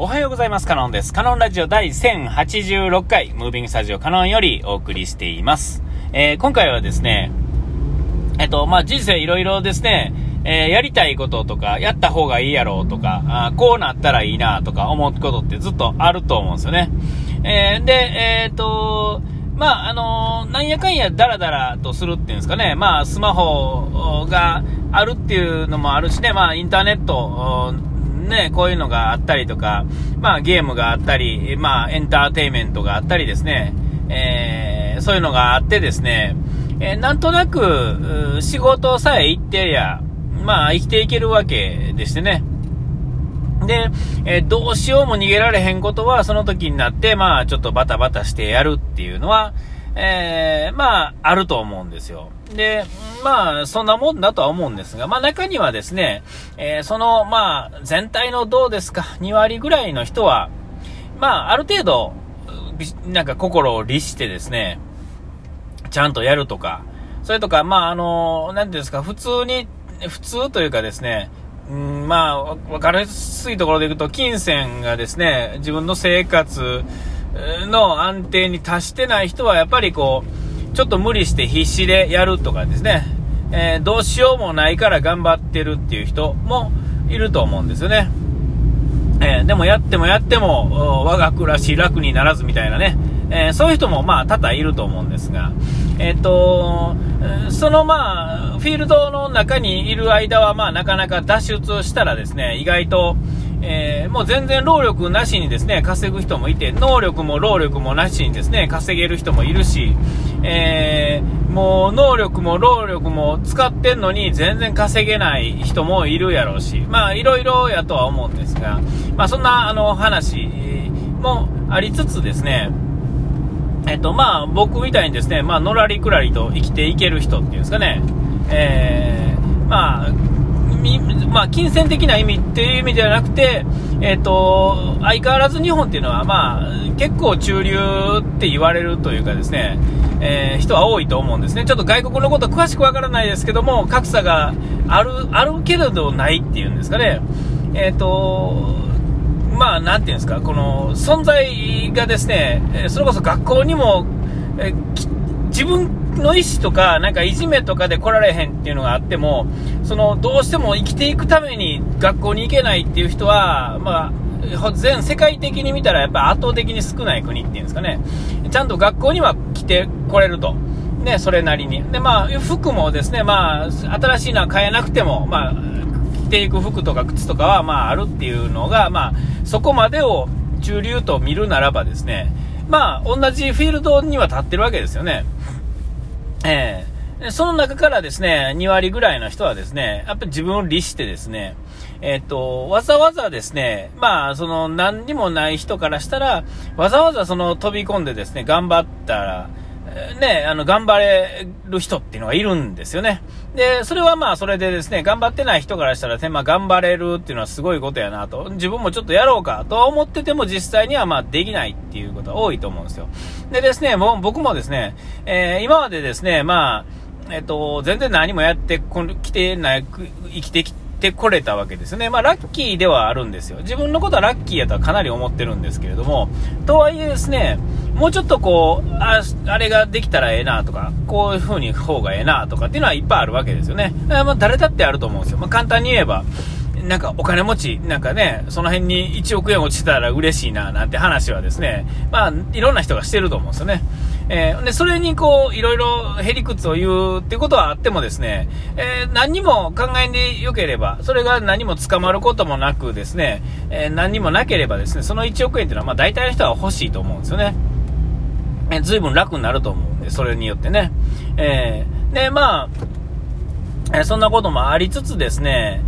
おはようございます。カノンです。カノンラジオ第1086回、ムービングスタジオカノンよりお送りしています。えー、今回はですね、えっと、まあ、人生いろいろですね、えー、やりたいこととか、やった方がいいやろうとか、あこうなったらいいなとか思うことってずっとあると思うんですよね。えー、で、えっと、まあ、あのー、なんやかんやダラダラとするっていうんですかね、まあ、スマホがあるっていうのもあるしね、まあ、インターネット、ね、こういうのがあったりとか、まあ、ゲームがあったり、まあ、エンターテイメントがあったりですね、えー、そういうのがあってですね、えー、なんとなく、仕事さえ行ってりゃ、まあ、生きていけるわけでしてね。で、えー、どうしようも逃げられへんことは、その時になって、まあ、ちょっとバタバタしてやるっていうのは、えー、まあ、あると思うんですよ。で、まあ、そんなもんだとは思うんですが、まあ中にはですね、えー、その、まあ、全体のどうですか、2割ぐらいの人は、まあ、ある程度、なんか心を律してですね、ちゃんとやるとか、それとか、まあ、あの、なんていうんですか、普通に、普通というかですね、うん、まあ、わかりやすいところでいくと、金銭がですね、自分の生活の安定に達してない人は、やっぱりこう、ちょっと無理して必死でやるとかですね、えー、どうしようもないから頑張ってるっていう人もいると思うんですよね。えー、でもやってもやっても我が暮らし楽にならずみたいなね、えー、そういう人もまあ多々いると思うんですが、えっ、と、そのまあ、フィールドの中にいる間はまあなかなか脱出したらですね、意外と、えー、もう全然労力なしにですね、稼ぐ人もいて、能力も労力もなしにですね、稼げる人もいるし、えー、もう能力も労力も使ってんのに全然稼げない人もいるやろうし、まあいろいろやとは思うんですが、まあそんなあの話もありつつですね、えっとまあ僕みたいにですね、まあのらりくらりと生きていける人っていうんですかね、えー、まあまあ、金銭的な意味っていう意味ではなくて、え、ー、と、相変わらず日本っていうのは、まあ、結構中流って言われるというかですね、えー、人は多いと思うんですね。ちょっと外国のこと詳しくわからないですけども、格差がある、あるけれどないっていうんですかね。えっ、ー、と、まあ、なんていうんですか、この存在がですね、それこそ学校にも、え自分の意思とか、なんかいじめとかで来られへんっていうのがあっても、その、どうしても生きていくために学校に行けないっていう人は、まあ、全世界的に見たらやっぱ圧倒的に少ない国っていうんですかね。ちゃんと学校には来てこれると。ね、それなりに。で、まあ、服もですね、まあ、新しいのは買えなくても、まあ、着ていく服とか靴とかは、まあ、あるっていうのが、まあ、そこまでを中流と見るならばですね、まあ、同じフィールドには立ってるわけですよね。えー、その中からですね、2割ぐらいの人はですね、やっぱり自分を律してですね、えっ、と、わざわざですね、まあ、その何にもない人からしたら、わざわざその飛び込んでですね、頑張ったら、ね、あの、頑張れる人っていうのがいるんですよね。で、それはまあ、それでですね、頑張ってない人からしたら、ね、まあ、頑張れるっていうのはすごいことやなと。自分もちょっとやろうかと思ってても、実際にはまあ、できないっていうことが多いと思うんですよ。でですね、もう僕もですね、えー、今までですね、まあ、えっと、全然何もやってきてない、生きてきて、てこれたわけですね。まあ、ラッキーではあるんですよ。自分のことはラッキーやとはかなり思ってるんですけれども、とはいえですね、もうちょっとこう、ああれができたらええなとか、こういう風に方がええなとかっていうのはいっぱいあるわけですよね。まあ、誰だってあると思うんですよ。まあ、簡単に言えば、なんかお金持ち、なんかね、その辺に1億円落ちたら嬉しいな、なんて話はですね、まあ、いろんな人がしてると思うんですよね。えー、で、それにこう、いろいろへりくつを言うっていうことはあってもですね、えー、何にも考えんでよければ、それが何も捕まることもなくですね、えー、何にもなければですね、その1億円っていうのは、まあ大体の人は欲しいと思うんですよね。えー、随分楽になると思うんで、それによってね。えー、で、まあ、えそんなこともありつつですね、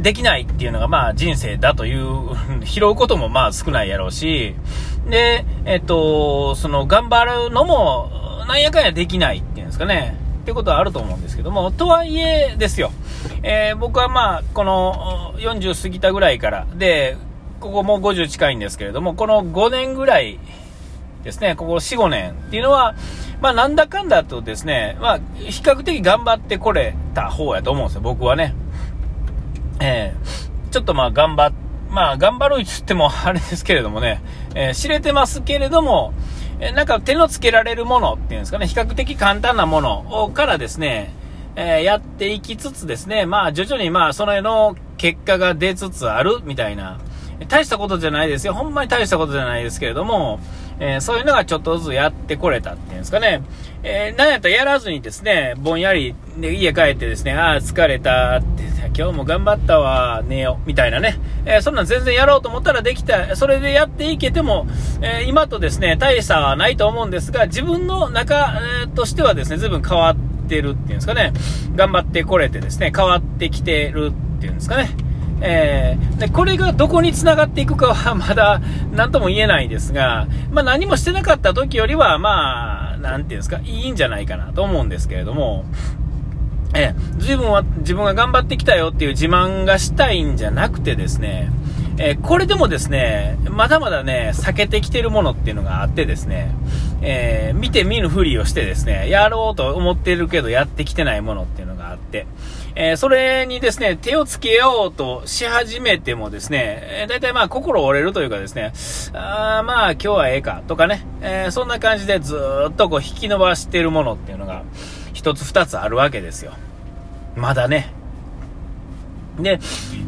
できないっていうのがまあ人生だという 拾うこともまあ少ないやろうし、で、えっと、その頑張るのもなんやかんやできないっていうんですかね。ってことはあると思うんですけども、とはいえですよ、えー、僕はまあ、この40過ぎたぐらいから、で、ここもう50近いんですけれども、この5年ぐらいですね、ここ4、5年っていうのは、まあなんだかんだとですね、まあ比較的頑張ってこれた方やと思うんですよ、僕はね。えー、ちょっとまあ頑張っ、まあ、頑張る言ってもあれですけれどもね、えー、知れてますけれども、えなんか手のつけられるものっていうんですかね、比較的簡単なものからですね、えー、やっていきつつですね、まあ徐々にまあそのの結果が出つつあるみたいな、大したことじゃないですよ。ほんまに大したことじゃないですけれども、え、そういうのがちょっとずつやってこれたっていうんですかね。えー、なんやったらやらずにですね、ぼんやり、家帰ってですね、ああ、疲れたって、今日も頑張ったわ、寝よ、みたいなね。えー、そんなん全然やろうと思ったらできた、それでやっていけても、えー、今とですね、大差はないと思うんですが、自分の中、えー、としてはですね、随分変わってるっていうんですかね。頑張ってこれてですね、変わってきてるっていうんですかね。えー、でこれがどこにつながっていくかは まだ何とも言えないですが、まあ、何もしてなかった時よりは、まあ、なんていうんですか、いいんじゃないかなと思うんですけれども、えー、自分は、自分が頑張ってきたよっていう自慢がしたいんじゃなくてですね、えー、これでもですね、まだまだね、避けてきてるものっていうのがあってですね、えー、見て見ぬふりをしてですね、やろうと思ってるけどやってきてないものっていうのがあって、えー、それにですね、手をつけようとし始めてもですね、えー、大体まあ心折れるというかですね、あまあ今日はええかとかね、えー、そんな感じでずっとこう引き伸ばしてるものっていうのが一つ二つあるわけですよ。まだね。で、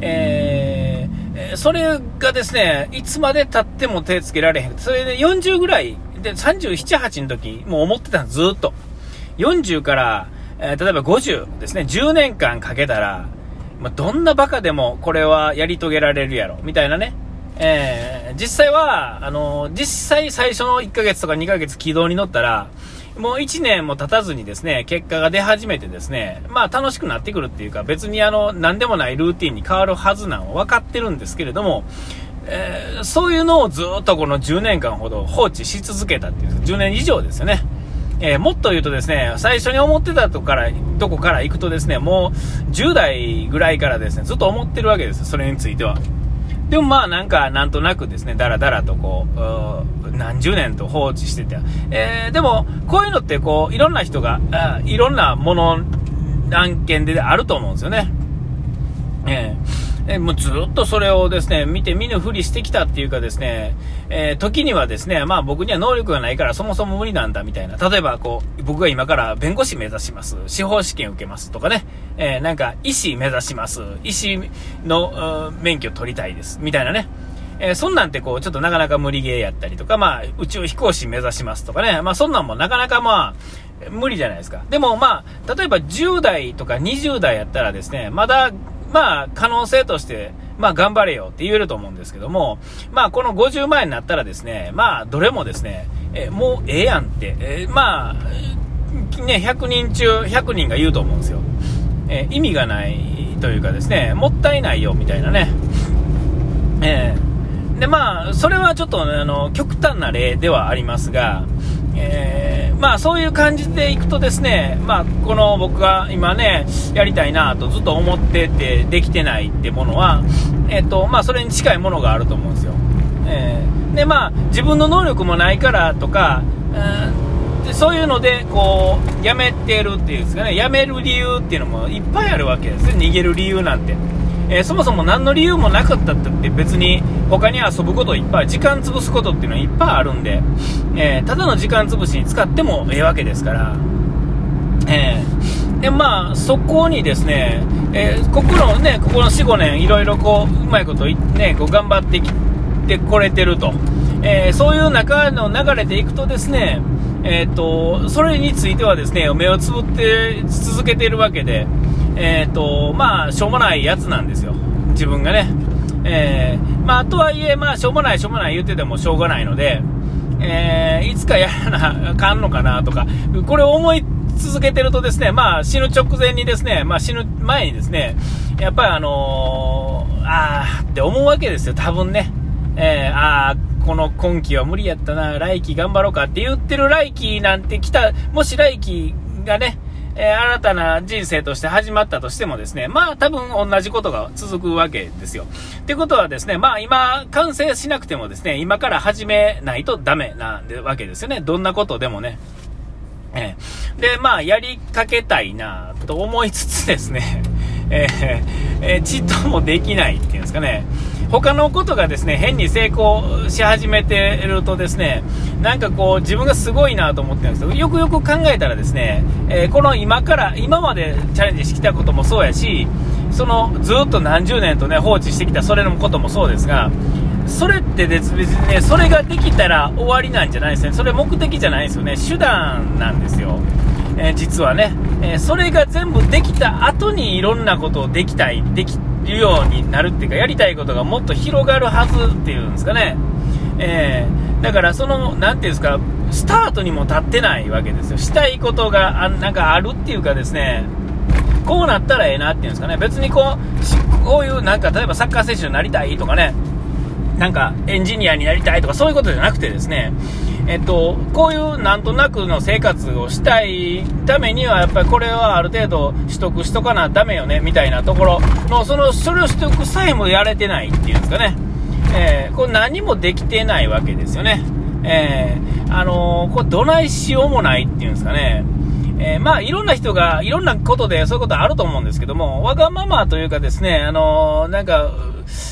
えー、それがですね、いつまで経っても手つけられへん。それで40ぐらい、で、37、8の時、もう思ってたんずっと。40から、えー、例えば50ですね、10年間かけたら、まあ、どんなバカでもこれはやり遂げられるやろ、みたいなね。えー、実際は、あのー、実際最初の1ヶ月とか2ヶ月軌道に乗ったら、もう1年も経たずにですね、結果が出始めてですね、まあ楽しくなってくるっていうか、別にあの、何でもないルーティンに変わるはずなのは分かってるんですけれども、えー、そういうのをずっとこの10年間ほど放置し続けたっていう、10年以上ですよね。えー、もっと言うとですね、最初に思ってたとこから、とこから行くとですね、もう10代ぐらいからですね、ずっと思ってるわけです、それについては。でもまあなんか、なんとなくですね、だらだらとこう、何十年と放置してて、えー、でも、こういうのってこう、いろんな人が、いろんなもの、案件であると思うんですよね。えーえもうずっとそれをですね、見て見ぬふりしてきたっていうかですね、えー、時にはですね、まあ僕には能力がないからそもそも無理なんだみたいな。例えばこう、僕が今から弁護士目指します。司法試験受けますとかね。えー、なんか医師目指します。医師の免許取りたいです。みたいなね。えー、そんなんてこう、ちょっとなかなか無理ゲーやったりとか、まあ、宇宙飛行士目指しますとかね。まあそんなんもなかなかまあ、無理じゃないですか。でもまあ、例えば10代とか20代やったらですね、まだまあ、可能性として、まあ、頑張れよって言えると思うんですけども、まあ、この50万円になったらですね、まあ、どれもですね、えもうええやんって、えまあ、ね、100人中100人が言うと思うんですよ。え意味がないというかですね、もったいないよみたいなね。えー、で、まあ、それはちょっと、あの、極端な例ではありますが、えー、まあそういう感じでいくとですね、まあこの僕が今ね、やりたいなとずっと思っててできてないってものは、えっ、と、まあそれに近いものがあると思うんですよ。えー、で、まあ自分の能力もないからとか、でそういうので、こう、やめてるっていうんですかね、やめる理由っていうのもいっぱいあるわけですね、逃げる理由なんて。えー、そもそも何の理由もなかったって別に他に遊ぶこといっぱい、時間潰すことっていうのはいっぱいあるんで、えー、ただの時間潰しに使ってもええわけですから、えー、で、まあ、そこにですね、えー、ここのね、ここの4、5年、いろいろこう、うまいことね、こう頑張ってきてこれてると、え、そういう中の流れでいくとですね、えっ、と、それについてはですね、目をつぶって続けているわけで、えっ、と、まあ、しょうもないやつなんですよ。自分がね。えー、まあ、とはいえ、まあ、しょうもない、しょうもない言っててもしょうがないので、えー、いつかやらなあかんのかなとか、これを思い続けてるとですね、まあ、死ぬ直前にですね、まあ、死ぬ前にですね、やっぱりあのー、あーって思うわけですよ、多分ね。えー、あー、この今季は無理やったな、来季頑張ろうかって言ってる来季なんて来た、もし来季がね、えー、新たな人生として始まったとしてもですね、まあ多分同じことが続くわけですよ。ってことはですね、まあ今完成しなくてもですね、今から始めないとダメなわけですよね。どんなことでもね。えー、で、まあやりかけたいなと思いつつですね、えー、えー、ちっともできないっていうんですかね。他のことがですね、変に成功し始めてるとですね、なんかこう、自分がすごいなと思ってるんですけど、よくよく考えたらですね、えー、この今から、今までチャレンジしてきたこともそうやし、そのずっと何十年とね、放置してきたそれのこともそうですが、それって別にね、それができたら終わりなんじゃないですね。それ目的じゃないですよね。手段なんですよ。えー、実はね、えー、それが全部できた後にいろんなことをできたい、できるようになるっていうか、やりたいことがもっと広がるはずっていうんですかね。えー、だからその、何ていうんですか、スタートにも立ってないわけですよ。したいことがあなんかあるっていうかですね、こうなったらええなっていうんですかね。別にこう、こういうなんか例えばサッカー選手になりたいとかね、なんかエンジニアになりたいとかそういうことじゃなくてですね、えっと、こういうなんとなくの生活をしたいためには、やっぱりこれはある程度取得しとかなダメよね、みたいなところの、その、それを取得さえもやれてないっていうんですかね。えー、これ何もできてないわけですよね。えー、あのー、これどないしようもないっていうんですかね。えー、まあ、いろんな人が、いろんなことでそういうことあると思うんですけども、わがままというかですね、あのー、なんか、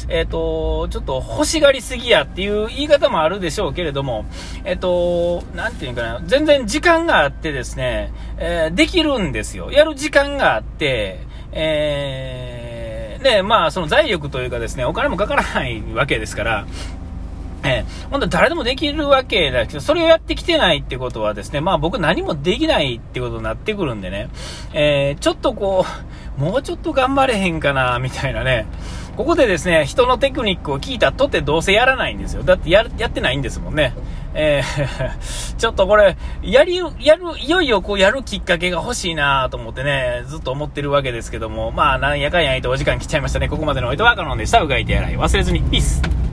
えっ、ー、と、ちょっと欲しがりすぎやっていう言い方もあるでしょうけれども、えっ、と、なんていうかな、全然時間があってですね、えできるんですよ。やる時間があって、えー、まあ、その財力というかですね、お金もかからないわけですから、えー、本当誰でもできるわけだけど、それをやってきてないってことはですね、まあ僕何もできないってことになってくるんでね、えー、ちょっとこう、もうちょっと頑張れへんかな、みたいなね、ここでですね、人のテクニックを聞いたとってどうせやらないんですよ。だってや、やってないんですもんね。えー、ちょっとこれ、やり、やる、いよいよこうやるきっかけが欲しいなと思ってね、ずっと思ってるわけですけども、まあ、なんやかんやいとお時間来ちゃいましたね。ここまでのおいとはカノンでした。うがいてやらい忘れずに。ピース。